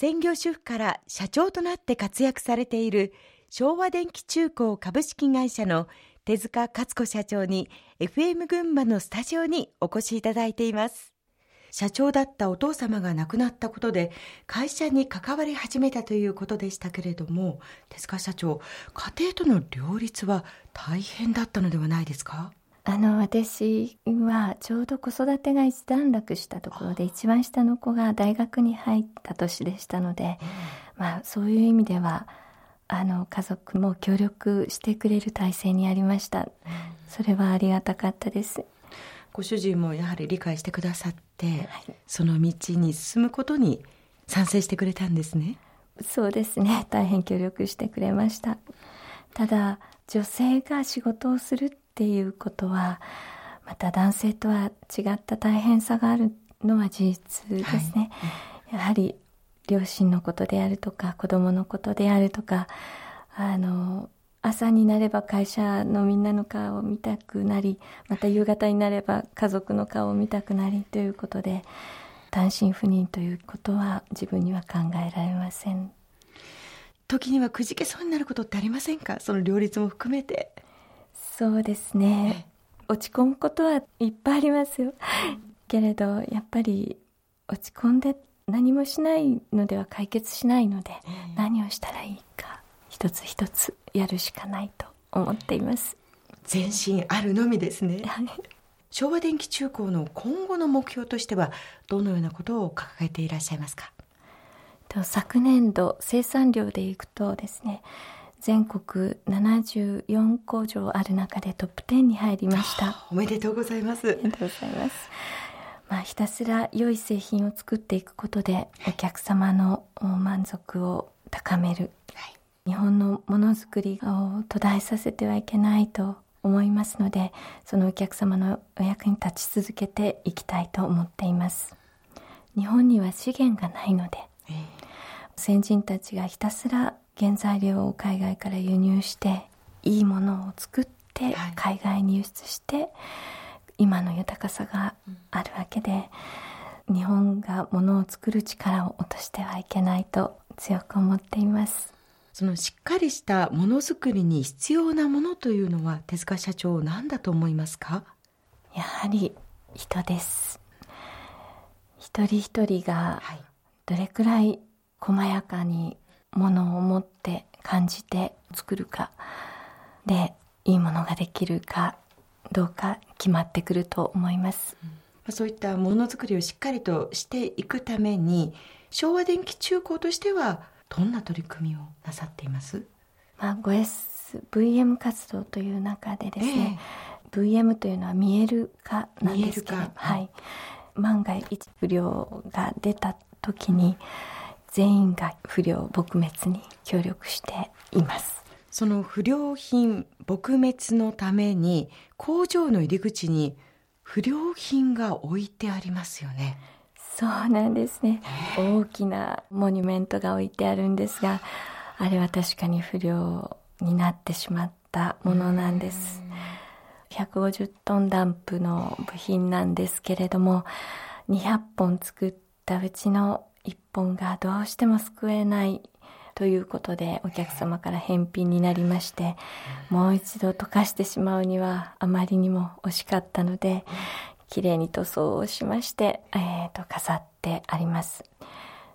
専業主婦から社長となって活躍されている昭和電機中高株式会社の手塚勝子社長に FM 群馬のスタジオにお越しいただいています。社長だったお父様が亡くなったことで会社に関わり始めたということでしたけれども手塚社長家庭との両立は大変だったのではないですか？あの私はちょうど子育てが一段落したところで一番下の子が大学に入った年でしたので、まあ、そういう意味ではあの家族も協力してくれる体制にありました、それはありがたかったです。ご主人もやはり理解してくださって、はい、その道に進むことに賛成してくれたんですね。そうですね。大変協力してくれました。ただ女性が仕事をするっていうことはまた男性とは違った大変さがあるのは事実ですね、はい、やはり両親のことであるとか子供のことであるとかあの朝になれば会社のみんなの顔を見たくなりまた夕方になれば家族の顔を見たくなりということで単身赴任ということは自分には考えられません。時にはくじけそうになることってありませんか？その両立も含めてそうですね。落ち込むことはいっぱいありますよ。けれどやっぱり落ち込んで何もしないのでは解決しないので、何をしたらいいか一つ一つやるしかないと思っています。全身あるのみですね、昭和電機中高の今後の目標としてはどのようなことを掲げていらっしゃいますか？昨年度生産量でいくとですね全国74工場ある中でトップ10に入りました。おめでとうございます。ありがとうございます。まあ、ひたすら良い製品を作っていくことでお客様の満足を高める、はい、日本のものづくりを途絶えさせてはいけないと思いますのでそのお客様のお役に立ち続けていきたいと思っています。日本には資源がないので、えー、先人たちがひたすら原材料を海外から輸入していいものを作って海外に輸出して、はい今の豊かさがあるわけで、日本がものを作る力を落としてはいけないと強く思っています。そのしっかりしたものづくりに必要なものというのは手塚社長何だと思いますか？やはり人です。一人一人がどれくらい細やかにものを持って感じて作るかでいいものができるかどうか決まってくると思います、うん、そういったものづくりをしっかりとしていくために昭和電機中高としてはどんな取り組みをなさっています、まあ、5SVM 活動という中でですね、えー、VM というのは見える化なんですけど、はい、万が一不良が出た時に全員が不良撲滅に協力していますその不良品撲滅のために工場の入り口に不良品が置いてありますよね。そうなんですね。大きなモニュメントが置いてあるんですが、あれは確かに不良になってしまったものなんです。150トンダンプの部品なんですけれども、200本作ったうちの1本がどうしても救えないということでお客様から返品になりまして、もう一度溶かしてしまうにはあまりにも惜しかったので、きれいに塗装をしまして、えー、と飾ってあります。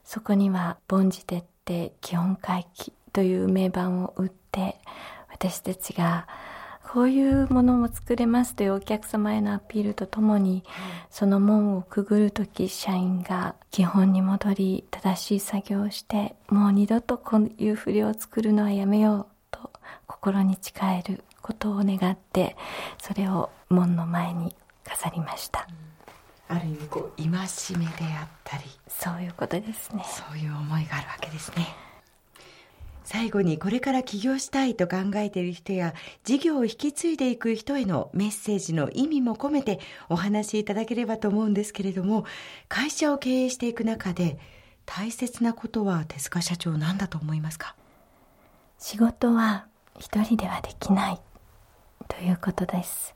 そこには、凡事徹底基本回帰という名板を打って、私たちがこういうものも作れますというお客様へのアピールとともに、その門をくぐるとき社員が基本に戻り正しい作業をしてもう二度とこういう不良を作るのはやめようと心に誓えることを願ってそれを門の前に飾りました、うん、ある意味こう戒めであったり。そういうことですね。そういう思いがあるわけですね最後にこれから起業したいと考えている人や事業を引き継いでいく人へのメッセージの意味も込めてお話しいただければと思うんですけれども会社を経営していく中で大切なことは手塚社長何だと思いますか？仕事は一人ではできないということです、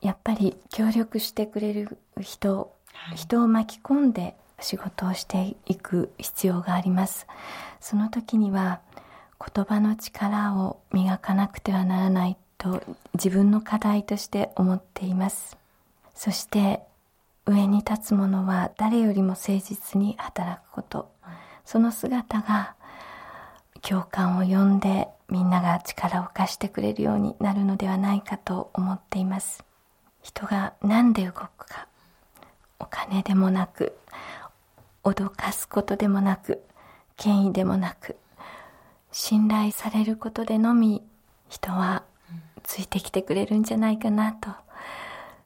やっぱり協力してくれる人、はい、人を巻き込んで仕事をしていく必要があります。その時には言葉の力を磨かなくてはならないと自分の課題として思っています。そして上に立つ者は誰よりも誠実に働くこと。その姿が共感を呼んでみんなが力を貸してくれるようになるのではないかと思っています。人が何で動くかお金でもなく脅かすことでもなく権威でもなく信頼されることでのみ人はついてきてくれるんじゃないかなと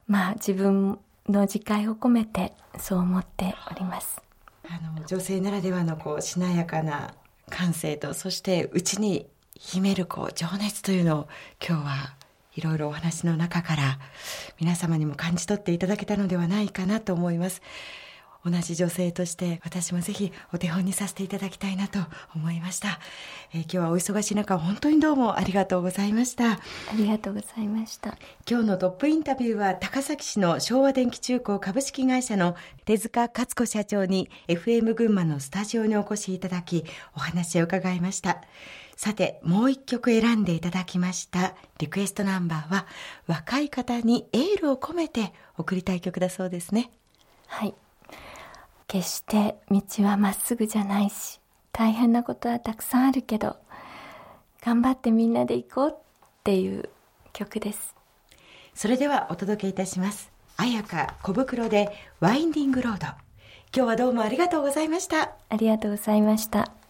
まあ自分の自戒を込めてそう思っておりますあの女性ならではのこうしなやかな感性とそして内に秘めるこう情熱というのを今日はいろいろお話の中から皆様にも感じ取っていただけたのではないかなと思います。同じ女性として私もぜひお手本にさせていただきたいなと思いました、えー、今日はお忙しい中本当にどうもありがとうございましたありがとうございました今日のトップインタビューは高崎市の昭和電気中高株式会社の手塚勝子社長に FM 群馬のスタジオにお越しいただきお話を伺いましたさて、もう一曲選んでいただきましたリクエストナンバーは若い方にエールを込めて送りたい曲だそうですね。はい。決して道はまっすぐじゃないし、大変なことはたくさんあるけど、頑張ってみんなで行こうっていう曲です。それではお届けいたします。綾香小袋でワインディングロード。今日はどうもありがとうございました。ありがとうございました。